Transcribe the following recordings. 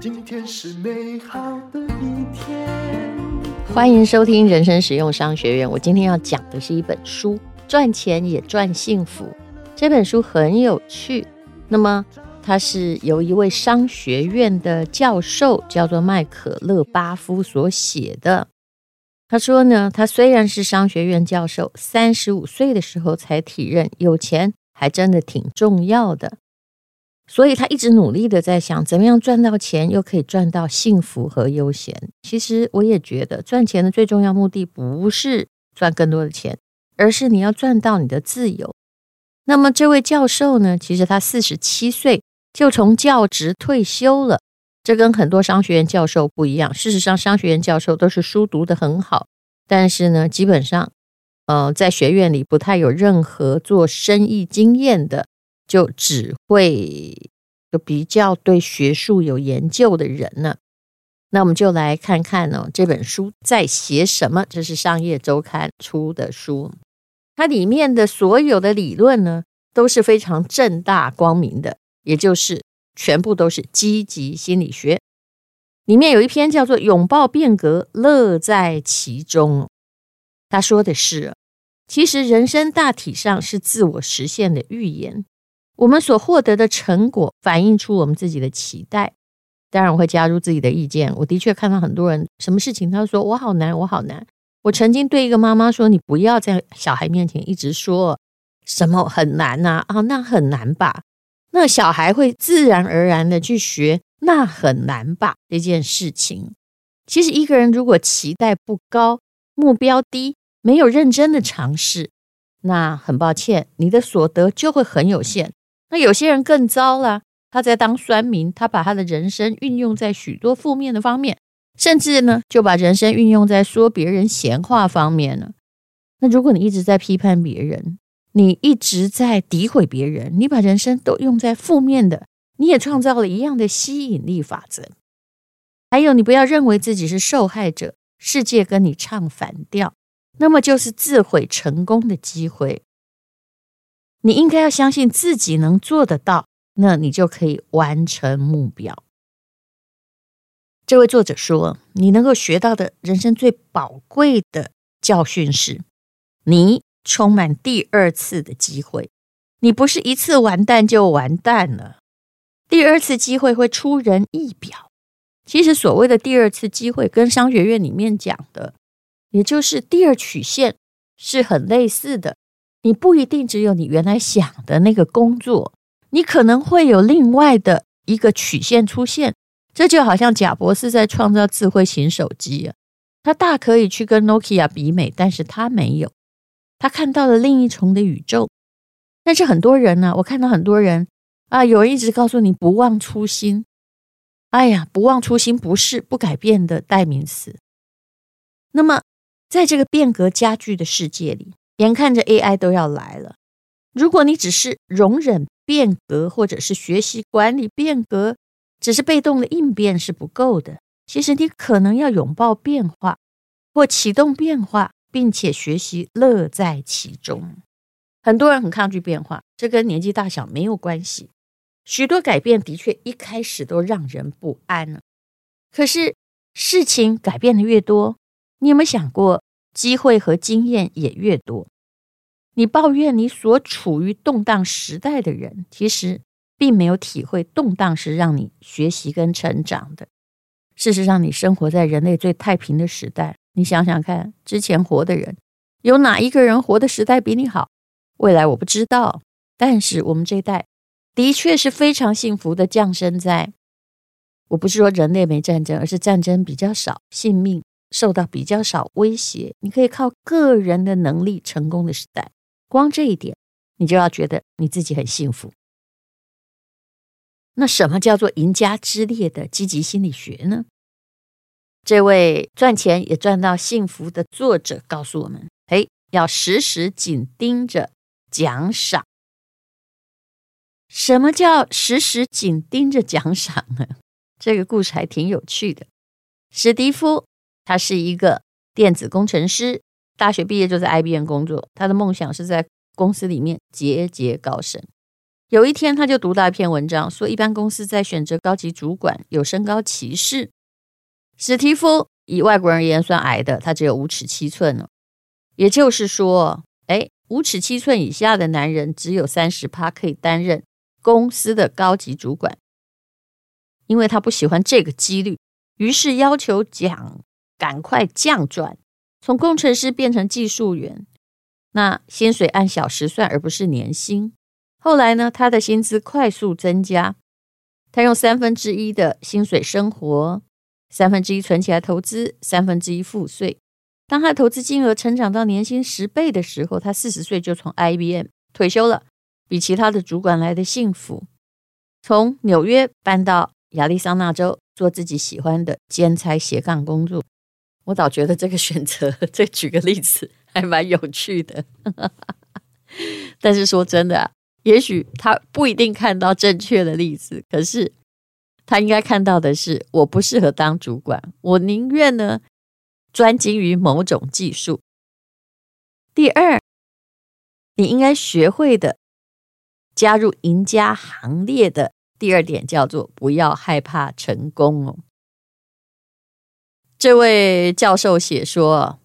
今天是美好的一天。欢迎收听人生实用商学院。我今天要讲的是一本书，赚钱也赚幸福。这本书很有趣。那么，它是由一位商学院的教授，叫做麦可勒巴夫所写的。他说呢，他虽然是商学院教授，三十五岁的时候才体认有钱还真的挺重要的。所以他一直努力的在想，怎么样赚到钱，又可以赚到幸福和悠闲。其实我也觉得，赚钱的最重要目的不是赚更多的钱，而是你要赚到你的自由。那么这位教授呢，其实他四十七岁就从教职退休了，这跟很多商学院教授不一样。事实上，商学院教授都是书读得很好，但是呢，基本上，呃，在学院里不太有任何做生意经验的。就只会就比较对学术有研究的人呢，那我们就来看看呢，这本书在写什么。这是商业周刊出的书，它里面的所有的理论呢都是非常正大光明的，也就是全部都是积极心理学。里面有一篇叫做《拥抱变革，乐在其中》，他说的是，其实人生大体上是自我实现的预言。我们所获得的成果反映出我们自己的期待，当然我会加入自己的意见。我的确看到很多人，什么事情他说我好难，我好难。我曾经对一个妈妈说：“你不要在小孩面前一直说什么很难呐，啊，那很难吧？”那小孩会自然而然的去学“那很难吧”这件事情。其实一个人如果期待不高，目标低，没有认真的尝试，那很抱歉，你的所得就会很有限。那有些人更糟了，他在当酸民，他把他的人生运用在许多负面的方面，甚至呢就把人生运用在说别人闲话方面了。那如果你一直在批判别人，你一直在诋毁别人，你把人生都用在负面的，你也创造了一样的吸引力法则。还有，你不要认为自己是受害者，世界跟你唱反调，那么就是自毁成功的机会。你应该要相信自己能做得到，那你就可以完成目标。这位作者说，你能够学到的人生最宝贵的教训是，你充满第二次的机会。你不是一次完蛋就完蛋了，第二次机会会出人意表。其实所谓的第二次机会，跟商学院里面讲的，也就是第二曲线，是很类似的。你不一定只有你原来想的那个工作，你可能会有另外的一个曲线出现。这就好像贾博士在创造智慧型手机啊，他大可以去跟 Nokia 比美，但是他没有，他看到了另一重的宇宙。但是很多人呢，我看到很多人啊，有人一直告诉你不忘初心。哎呀，不忘初心不是不改变的代名词。那么，在这个变革加剧的世界里，眼看着 AI 都要来了，如果你只是容忍变革，或者是学习管理变革，只是被动的应变是不够的。其实你可能要拥抱变化，或启动变化，并且学习乐在其中。很多人很抗拒变化，这跟年纪大小没有关系。许多改变的确一开始都让人不安呢，可是事情改变的越多，你有没有想过？机会和经验也越多。你抱怨你所处于动荡时代的人，其实并没有体会动荡是让你学习跟成长的。事实上，你生活在人类最太平的时代。你想想看，之前活的人，有哪一个人活的时代比你好？未来我不知道，但是我们这一代的确是非常幸福的，降生在，我不是说人类没战争，而是战争比较少，性命。受到比较少威胁，你可以靠个人的能力成功的时代，光这一点，你就要觉得你自己很幸福。那什么叫做赢家之列的积极心理学呢？这位赚钱也赚到幸福的作者告诉我们：嘿，要时时紧盯着奖赏。什么叫时时紧盯着奖赏呢？这个故事还挺有趣的。史蒂夫。他是一个电子工程师，大学毕业就在 IBM 工作。他的梦想是在公司里面节节高升。有一天，他就读到一篇文章，说一般公司在选择高级主管有身高歧视。史蒂夫以外国人而言算矮的，他只有五尺七寸呢。也就是说，哎，五尺七寸以下的男人只有三十趴可以担任公司的高级主管，因为他不喜欢这个几率，于是要求讲赶快降转，从工程师变成技术员，那薪水按小时算，而不是年薪。后来呢，他的薪资快速增加，他用三分之一的薪水生活，三分之一存起来投资，三分之一付税。当他的投资金额成长到年薪十倍的时候，他四十岁就从 IBM 退休了，比其他的主管来的幸福。从纽约搬到亚利桑那州，做自己喜欢的兼差斜杠工作。我倒觉得这个选择，这举个例子还蛮有趣的。但是说真的。也许他不一定看到正确的例子，可是他应该看到的是，我不适合当主管，我宁愿呢专精于某种技术。第二，你应该学会的加入赢家行列的第二点叫做不要害怕成功哦。这位教授写说。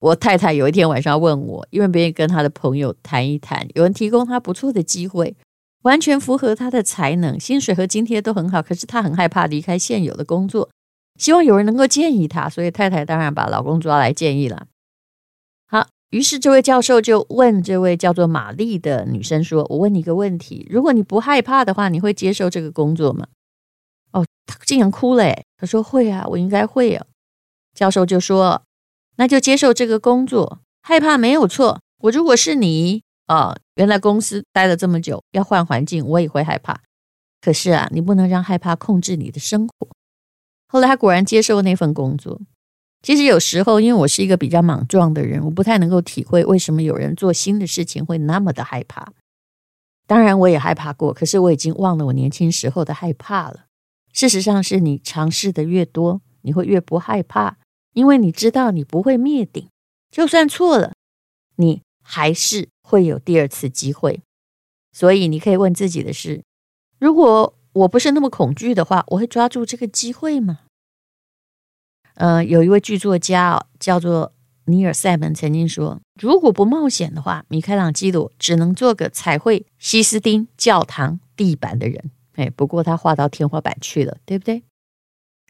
我太太有一天晚上问我，因为别人跟他的朋友谈一谈，有人提供他不错的机会，完全符合他的才能，薪水和津贴都很好，可是他很害怕离开现有的工作，希望有人能够建议他，所以太太当然把老公抓来建议了。于是这位教授就问这位叫做玛丽的女生说：“我问你一个问题，如果你不害怕的话，你会接受这个工作吗？”哦，他竟然哭了诶，他说：“会啊，我应该会啊。”教授就说。那就接受这个工作，害怕没有错。我如果是你啊，原来公司待了这么久，要换环境，我也会害怕。可是啊，你不能让害怕控制你的生活。后来他果然接受那份工作。其实有时候，因为我是一个比较莽撞的人，我不太能够体会为什么有人做新的事情会那么的害怕。当然，我也害怕过，可是我已经忘了我年轻时候的害怕了。事实上，是你尝试的越多，你会越不害怕。因为你知道你不会灭顶，就算错了，你还是会有第二次机会。所以你可以问自己的是：如果我不是那么恐惧的话，我会抓住这个机会吗？呃，有一位剧作家，叫做尼尔·塞门，曾经说：如果不冒险的话，米开朗基罗只能做个彩绘西斯丁教堂地板的人。哎，不过他画到天花板去了，对不对？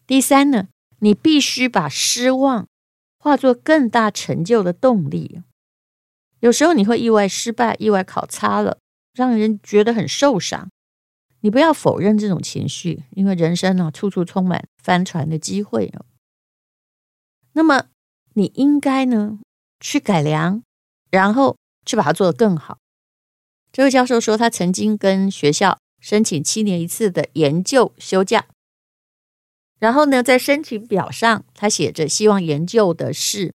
第三呢？你必须把失望化作更大成就的动力。有时候你会意外失败，意外考差了，让人觉得很受伤。你不要否认这种情绪，因为人生呢，处处充满翻船的机会。那么你应该呢去改良，然后去把它做得更好。这位教授说，他曾经跟学校申请七年一次的研究休假。然后呢，在申请表上，他写着希望研究的是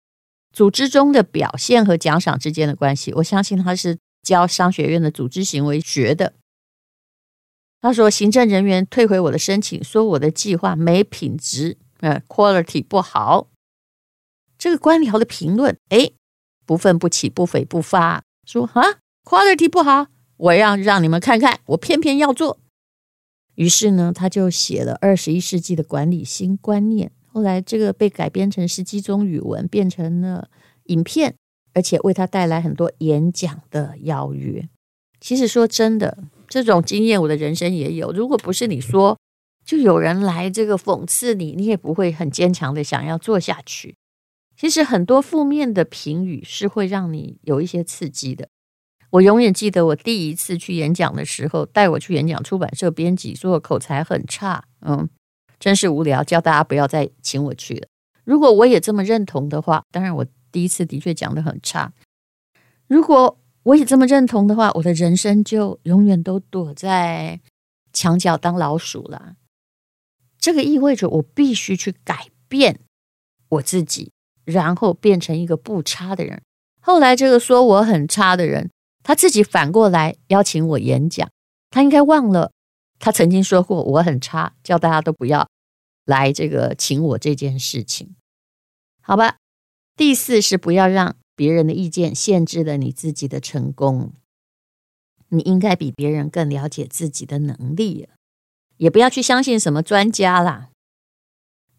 组织中的表现和奖赏之间的关系。我相信他是教商学院的组织行为学的。他说，行政人员退回我的申请，说我的计划没品质，呃，quality 不好。这个官僚的评论，哎，不愤不启，不悱不发，说啊，quality 不好，我要让你们看看，我偏偏要做。于是呢，他就写了二十一世纪的管理新观念。后来，这个被改编成十几种语文，变成了影片，而且为他带来很多演讲的邀约。其实说真的，这种经验我的人生也有。如果不是你说，就有人来这个讽刺你，你也不会很坚强的想要做下去。其实很多负面的评语是会让你有一些刺激的。我永远记得我第一次去演讲的时候，带我去演讲出版社编辑说我口才很差，嗯，真是无聊，叫大家不要再请我去了。如果我也这么认同的话，当然我第一次的确讲得很差。如果我也这么认同的话，我的人生就永远都躲在墙角当老鼠了。这个意味着我必须去改变我自己，然后变成一个不差的人。后来这个说我很差的人。他自己反过来邀请我演讲，他应该忘了他曾经说过我很差，叫大家都不要来这个请我这件事情，好吧？第四是不要让别人的意见限制了你自己的成功。你应该比别人更了解自己的能力，也不要去相信什么专家啦。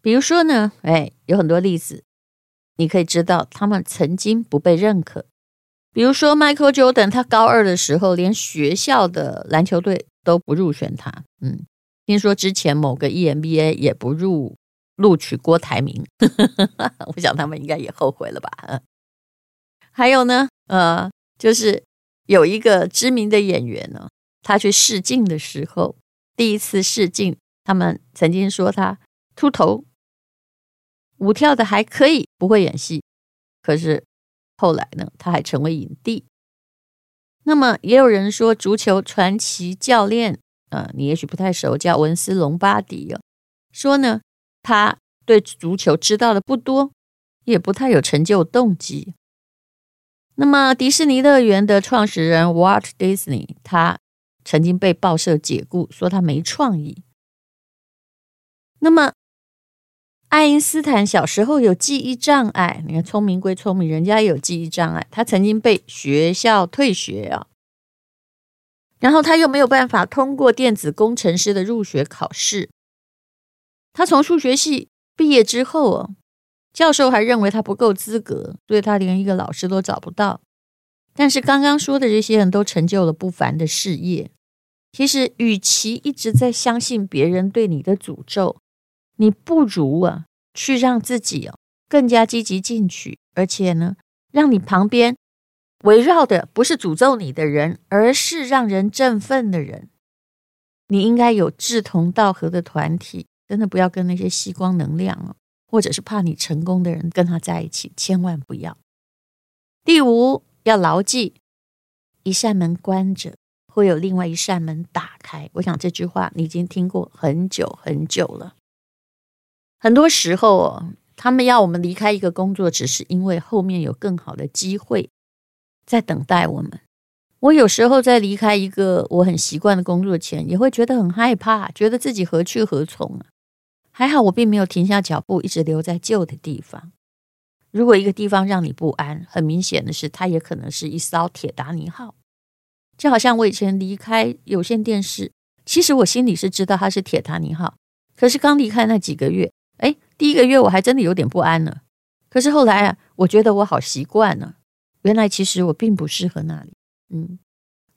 比如说呢，哎，有很多例子，你可以知道他们曾经不被认可。比如说，Michael Jordan，他高二的时候，连学校的篮球队都不入选他。嗯，听说之前某个 EMBA 也不入录取郭台铭，我想他们应该也后悔了吧。还有呢，呃，就是有一个知名的演员呢，他去试镜的时候，第一次试镜，他们曾经说他秃头，舞跳的还可以，不会演戏，可是。后来呢，他还成为影帝。那么也有人说，足球传奇教练啊、呃，你也许不太熟，叫文斯·隆巴迪哦，说呢，他对足球知道的不多，也不太有成就动机。那么迪士尼乐园的创始人 Walt Disney，他曾经被报社解雇，说他没创意。那么。爱因斯坦小时候有记忆障碍，你看聪明归聪明，人家也有记忆障碍。他曾经被学校退学啊，然后他又没有办法通过电子工程师的入学考试。他从数学系毕业之后啊，教授还认为他不够资格，所以他连一个老师都找不到。但是刚刚说的这些人都成就了不凡的事业。其实，与其一直在相信别人对你的诅咒，你不如啊，去让自己哦更加积极进取，而且呢，让你旁边围绕的不是诅咒你的人，而是让人振奋的人。你应该有志同道合的团体，真的不要跟那些吸光能量哦，或者是怕你成功的人跟他在一起，千万不要。第五，要牢记，一扇门关着，会有另外一扇门打开。我想这句话你已经听过很久很久了。很多时候哦，他们要我们离开一个工作，只是因为后面有更好的机会在等待我们。我有时候在离开一个我很习惯的工作前，也会觉得很害怕，觉得自己何去何从啊？还好我并没有停下脚步，一直留在旧的地方。如果一个地方让你不安，很明显的是，它也可能是一艘铁达尼号。就好像我以前离开有线电视，其实我心里是知道它是铁达尼号，可是刚离开那几个月。第一个月我还真的有点不安呢。可是后来啊，我觉得我好习惯了。原来其实我并不适合那里。嗯，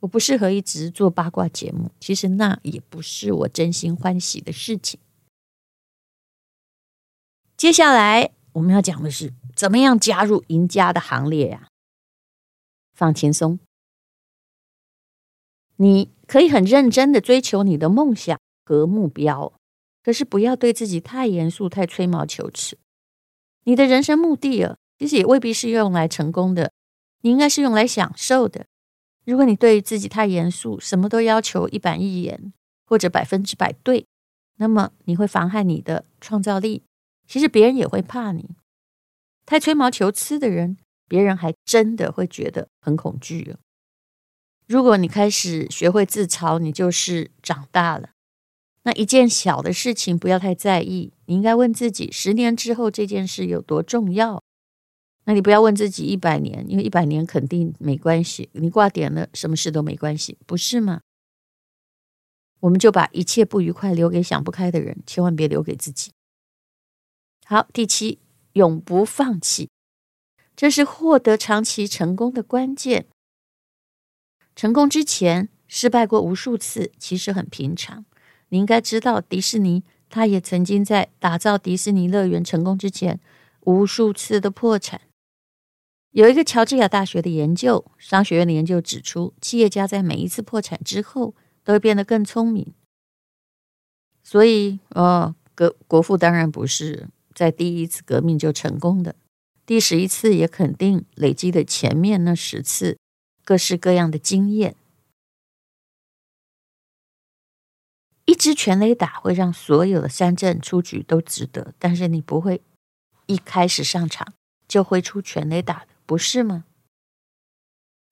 我不适合一直做八卦节目。其实那也不是我真心欢喜的事情。接下来我们要讲的是，怎么样加入赢家的行列呀？放轻松，你可以很认真的追求你的梦想和目标。可是不要对自己太严肃、太吹毛求疵。你的人生目的啊，其实也未必是用来成功的，你应该是用来享受的。如果你对自己太严肃，什么都要求一板一眼或者百分之百对，那么你会妨害你的创造力。其实别人也会怕你。太吹毛求疵的人，别人还真的会觉得很恐惧啊。如果你开始学会自嘲，你就是长大了。那一件小的事情不要太在意，你应该问自己：十年之后这件事有多重要？那你不要问自己一百年，因为一百年肯定没关系，你挂点了，什么事都没关系，不是吗？我们就把一切不愉快留给想不开的人，千万别留给自己。好，第七，永不放弃，这是获得长期成功的关键。成功之前失败过无数次，其实很平常。你应该知道，迪士尼他也曾经在打造迪士尼乐园成功之前，无数次的破产。有一个乔治亚大学的研究，商学院的研究指出，企业家在每一次破产之后，都会变得更聪明。所以，哦，国国父当然不是在第一次革命就成功的，第十一次也肯定累积的前面那十次各式各样的经验。一支全垒打会让所有的三振出局都值得，但是你不会一开始上场就会出全垒打的，不是吗？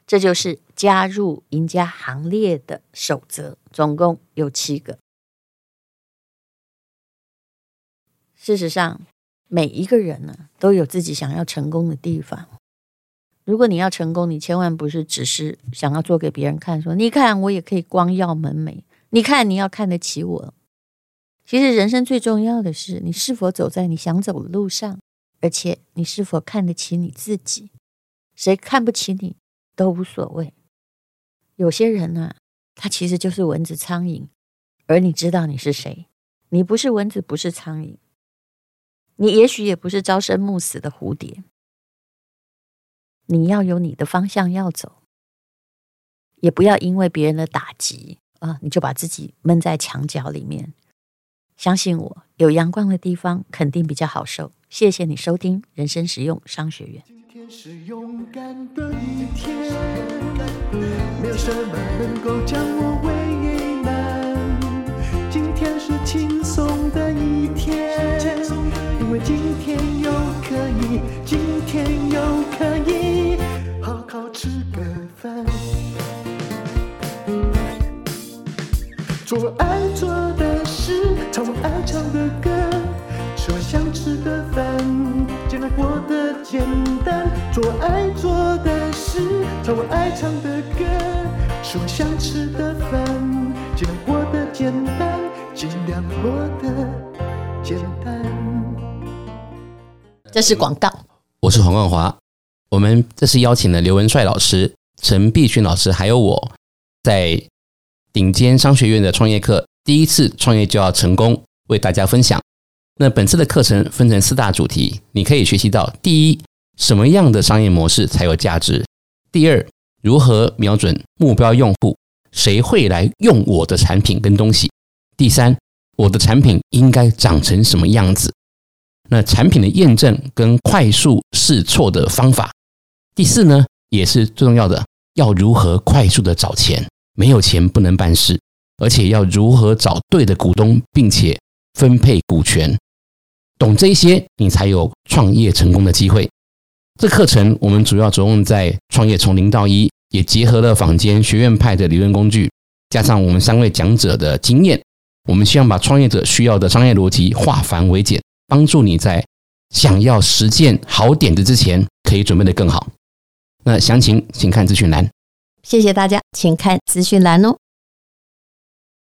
这就是加入赢家行列的守则，总共有七个。事实上，每一个人呢都有自己想要成功的地方，如果你要成功，你千万不是只是想要做给别人看，说你看我也可以光耀门楣，你看你要看得起我。其实人生最重要的是，你是否走在你想走的路上，而且你是否看得起你自己。谁看不起你都无所谓。有些人呢、啊，他其实就是蚊子、苍蝇，而你知道你是谁？你不是蚊子，不是苍蝇，你也许也不是朝生暮死的蝴蝶。你要有你的方向要走，也不要因为别人的打击啊，你就把自己闷在墙角里面。相信我，有阳光的地方肯定比较好受。谢谢你收听人生实用商学院。今天是勇敢的一天，没有什么能够将我为难。今天是轻松的一天，因为今天有唱我爱唱的歌，吃我想吃的饭，尽量过得简单，尽量过得简单。这是广告。我是黄冠华，我们这次邀请了刘文帅老师、陈碧君老师，还有我在。顶尖商学院的创业课，第一次创业就要成功，为大家分享。那本次的课程分成四大主题，你可以学习到：第一，什么样的商业模式才有价值；第二，如何瞄准目标用户，谁会来用我的产品跟东西；第三，我的产品应该长成什么样子；那产品的验证跟快速试错的方法；第四呢，也是最重要的，要如何快速的找钱。没有钱不能办事，而且要如何找对的股东，并且分配股权，懂这些，你才有创业成功的机会。这课程我们主要着重在创业从零到一，也结合了坊间学院派的理论工具，加上我们三位讲者的经验，我们希望把创业者需要的商业逻辑化繁为简，帮助你在想要实践好点子之前，可以准备得更好。那详情请看资讯栏。谢谢大家，请看资讯栏哦。